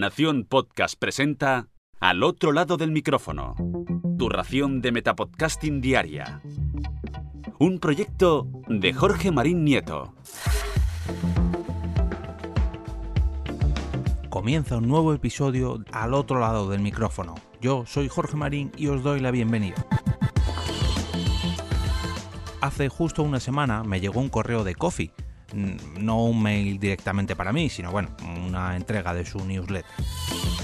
Nación Podcast presenta Al otro lado del micrófono. Tu ración de Metapodcasting Diaria. Un proyecto de Jorge Marín Nieto. Comienza un nuevo episodio al otro lado del micrófono. Yo soy Jorge Marín y os doy la bienvenida. Hace justo una semana me llegó un correo de Coffee no un mail directamente para mí, sino bueno, una entrega de su newsletter.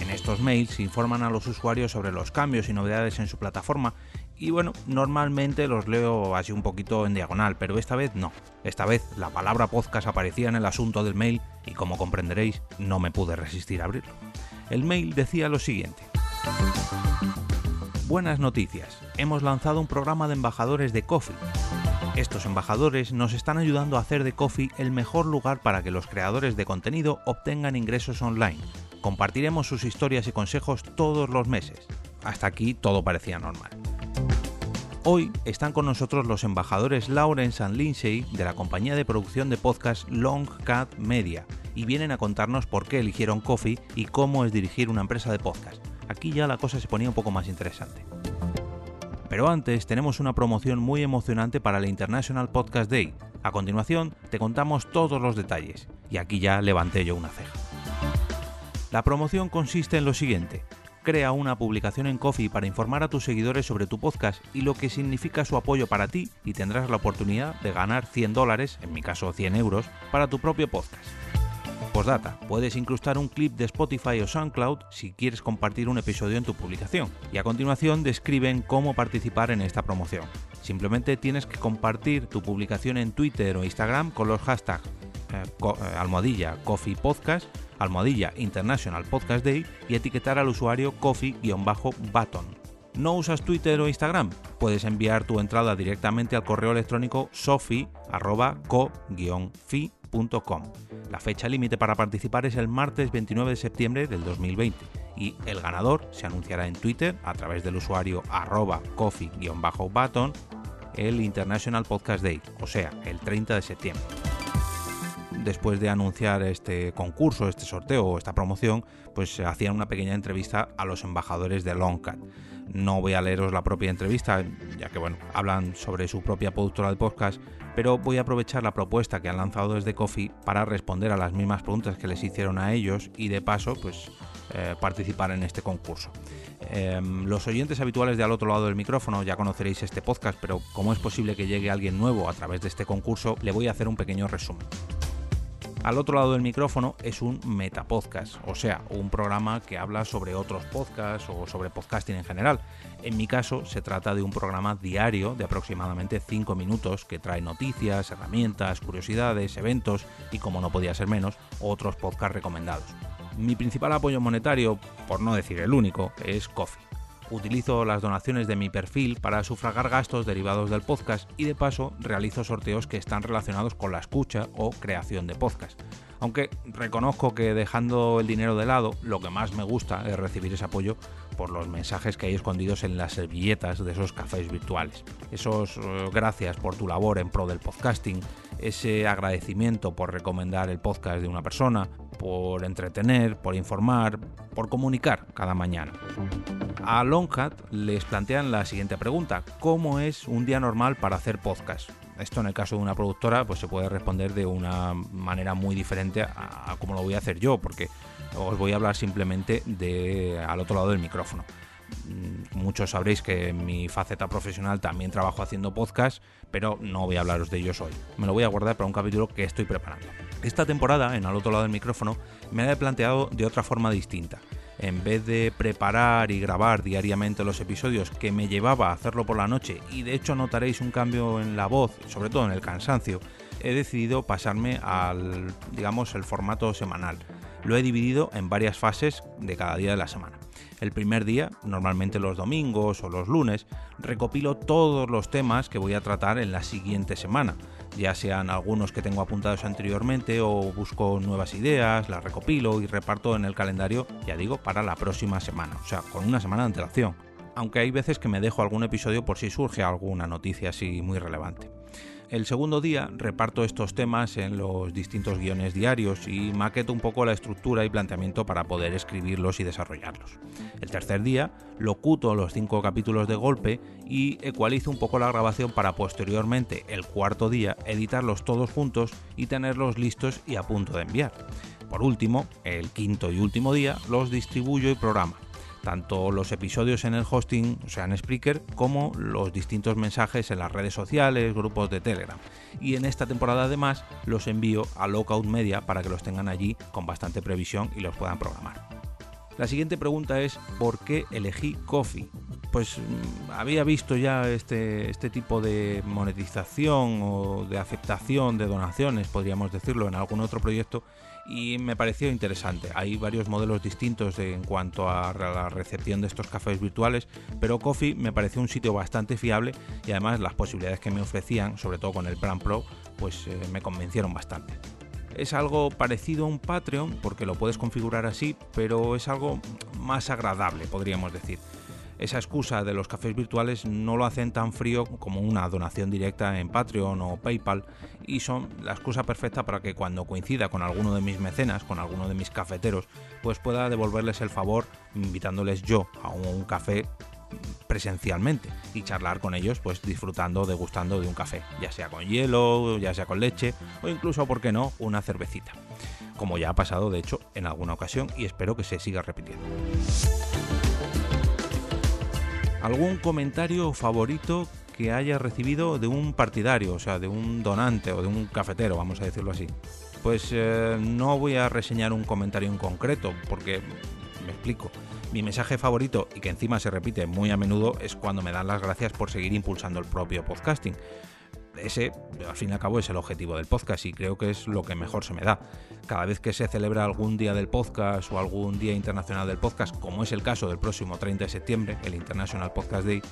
En estos mails informan a los usuarios sobre los cambios y novedades en su plataforma y bueno, normalmente los leo así un poquito en diagonal, pero esta vez no. Esta vez la palabra podcast aparecía en el asunto del mail y como comprenderéis no me pude resistir a abrirlo. El mail decía lo siguiente. Buenas noticias. Hemos lanzado un programa de embajadores de Coffee estos embajadores nos están ayudando a hacer de Coffee el mejor lugar para que los creadores de contenido obtengan ingresos online. Compartiremos sus historias y consejos todos los meses. Hasta aquí todo parecía normal. Hoy están con nosotros los embajadores Lawrence and Lindsay de la compañía de producción de podcast Long Cat Media y vienen a contarnos por qué eligieron Coffee y cómo es dirigir una empresa de podcast. Aquí ya la cosa se ponía un poco más interesante. Pero antes tenemos una promoción muy emocionante para el International Podcast Day. A continuación te contamos todos los detalles. Y aquí ya levanté yo una ceja. La promoción consiste en lo siguiente. Crea una publicación en Coffee para informar a tus seguidores sobre tu podcast y lo que significa su apoyo para ti y tendrás la oportunidad de ganar 100 dólares, en mi caso 100 euros, para tu propio podcast. Puedes incrustar un clip de Spotify o SoundCloud si quieres compartir un episodio en tu publicación. Y a continuación describen cómo participar en esta promoción. Simplemente tienes que compartir tu publicación en Twitter o Instagram con los hashtags eh, eh, almohadilla coffee podcast, almohadilla international podcast day y etiquetar al usuario coffee-button. ¿No usas Twitter o Instagram? Puedes enviar tu entrada directamente al correo electrónico sofi.co-fi la fecha límite para participar es el martes 29 de septiembre del 2020 y el ganador se anunciará en Twitter a través del usuario arroba coffee-button el International Podcast Day, o sea, el 30 de septiembre. Después de anunciar este concurso, este sorteo o esta promoción, pues se hacían una pequeña entrevista a los embajadores de Longcat. No voy a leeros la propia entrevista, ya que bueno, hablan sobre su propia productora de podcast, pero voy a aprovechar la propuesta que han lanzado desde Coffee para responder a las mismas preguntas que les hicieron a ellos y de paso, pues eh, participar en este concurso. Em, los oyentes habituales de al otro lado del micrófono ya conoceréis este podcast, pero como es posible que llegue alguien nuevo a través de este concurso, le voy a hacer un pequeño resumen. Al otro lado del micrófono es un metapodcast, o sea, un programa que habla sobre otros podcasts o sobre podcasting en general. En mi caso, se trata de un programa diario de aproximadamente 5 minutos que trae noticias, herramientas, curiosidades, eventos y, como no podía ser menos, otros podcasts recomendados. Mi principal apoyo monetario, por no decir el único, es Coffee utilizo las donaciones de mi perfil para sufragar gastos derivados del podcast y de paso realizo sorteos que están relacionados con la escucha o creación de podcast. Aunque reconozco que dejando el dinero de lado, lo que más me gusta es recibir ese apoyo por los mensajes que hay escondidos en las servilletas de esos cafés virtuales. Esos eh, gracias por tu labor en pro del podcasting, ese agradecimiento por recomendar el podcast de una persona, por entretener, por informar, por comunicar cada mañana. A Longhat les plantean la siguiente pregunta, ¿cómo es un día normal para hacer podcast? Esto en el caso de una productora pues se puede responder de una manera muy diferente a, como lo voy a hacer yo, porque os voy a hablar simplemente de al otro lado del micrófono. Mm, muchos sabréis que en mi faceta profesional también trabajo haciendo podcast, pero no voy a hablaros de ellos hoy. Me lo voy a guardar para un capítulo que estoy preparando. Esta temporada, en al otro lado del micrófono, me he planteado de otra forma distinta. En vez de preparar y grabar diariamente los episodios que me llevaba a hacerlo por la noche, y de hecho notaréis un cambio en la voz, sobre todo en el cansancio, he decidido pasarme al, digamos, el formato semanal. Lo he dividido en varias fases de cada día de la semana. El primer día, normalmente los domingos o los lunes, recopilo todos los temas que voy a tratar en la siguiente semana, ya sean algunos que tengo apuntados anteriormente o busco nuevas ideas, las recopilo y reparto en el calendario, ya digo, para la próxima semana, o sea, con una semana de antelación. Aunque hay veces que me dejo algún episodio por si surge alguna noticia así muy relevante. El segundo día reparto estos temas en los distintos guiones diarios y maqueto un poco la estructura y planteamiento para poder escribirlos y desarrollarlos. El tercer día locuto los cinco capítulos de golpe y ecualizo un poco la grabación para posteriormente, el cuarto día, editarlos todos juntos y tenerlos listos y a punto de enviar. Por último, el quinto y último día los distribuyo y programa tanto los episodios en el hosting, o sea en Spreaker, como los distintos mensajes en las redes sociales, grupos de Telegram. Y en esta temporada además los envío a Lockout Media para que los tengan allí con bastante previsión y los puedan programar. La siguiente pregunta es ¿por qué elegí Coffee? Pues mm, había visto ya este, este tipo de monetización o de aceptación de donaciones, podríamos decirlo, en algún otro proyecto y me pareció interesante. Hay varios modelos distintos en cuanto a la recepción de estos cafés virtuales, pero Coffee me pareció un sitio bastante fiable y además las posibilidades que me ofrecían, sobre todo con el Plan Pro, pues eh, me convencieron bastante. Es algo parecido a un Patreon porque lo puedes configurar así, pero es algo más agradable, podríamos decir esa excusa de los cafés virtuales no lo hacen tan frío como una donación directa en Patreon o PayPal y son la excusa perfecta para que cuando coincida con alguno de mis mecenas, con alguno de mis cafeteros, pues pueda devolverles el favor invitándoles yo a un café presencialmente y charlar con ellos pues disfrutando, degustando de un café, ya sea con hielo, ya sea con leche o incluso, ¿por qué no?, una cervecita, como ya ha pasado de hecho en alguna ocasión y espero que se siga repitiendo algún comentario favorito que haya recibido de un partidario, o sea, de un donante o de un cafetero, vamos a decirlo así. Pues eh, no voy a reseñar un comentario en concreto, porque me explico. Mi mensaje favorito, y que encima se repite muy a menudo, es cuando me dan las gracias por seguir impulsando el propio podcasting ese, al fin y al cabo, es el objetivo del podcast y creo que es lo que mejor se me da. Cada vez que se celebra algún día del podcast o algún día internacional del podcast, como es el caso del próximo 30 de septiembre, el International Podcast Day,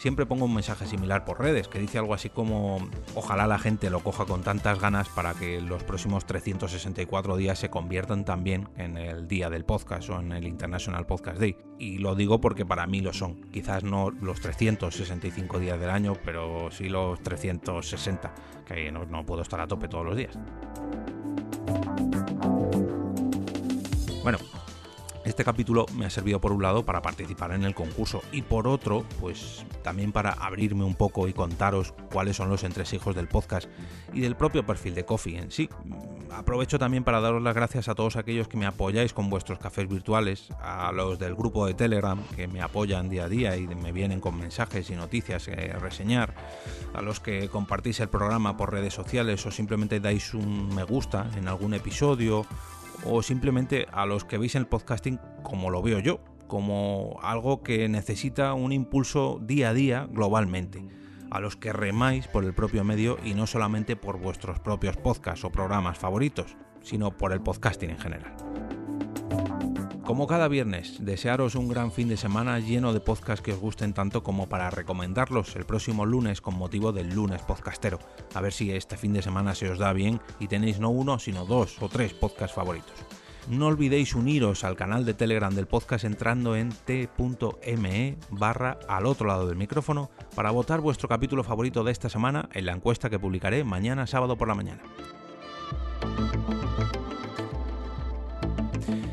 siempre pongo un mensaje similar por redes que dice algo así como ojalá la gente lo coja con tantas ganas para que los próximos 364 días se conviertan también en el día del podcast o en el International Podcast Day. Y lo digo porque para mí lo son. Quizás no los 365 días del año, pero sí los 360, que no, no puedo estar a tope todos los días. Este capítulo me ha servido por un lado para participar en el concurso y por otro, pues también para abrirme un poco y contaros cuáles son los entresijos del podcast y del propio perfil de Coffee en sí. Aprovecho también para daros las gracias a todos aquellos que me apoyáis con vuestros cafés virtuales, a los del grupo de Telegram que me apoyan día a día y me vienen con mensajes y noticias a reseñar, a los que compartís el programa por redes sociales o simplemente dais un me gusta en algún episodio o simplemente a los que veis el podcasting como lo veo yo, como algo que necesita un impulso día a día globalmente, a los que remáis por el propio medio y no solamente por vuestros propios podcasts o programas favoritos, sino por el podcasting en general. Como cada viernes, desearos un gran fin de semana lleno de podcasts que os gusten tanto como para recomendarlos el próximo lunes con motivo del lunes podcastero. A ver si este fin de semana se os da bien y tenéis no uno, sino dos o tres podcasts favoritos. No olvidéis uniros al canal de Telegram del podcast entrando en t.me barra al otro lado del micrófono para votar vuestro capítulo favorito de esta semana en la encuesta que publicaré mañana sábado por la mañana.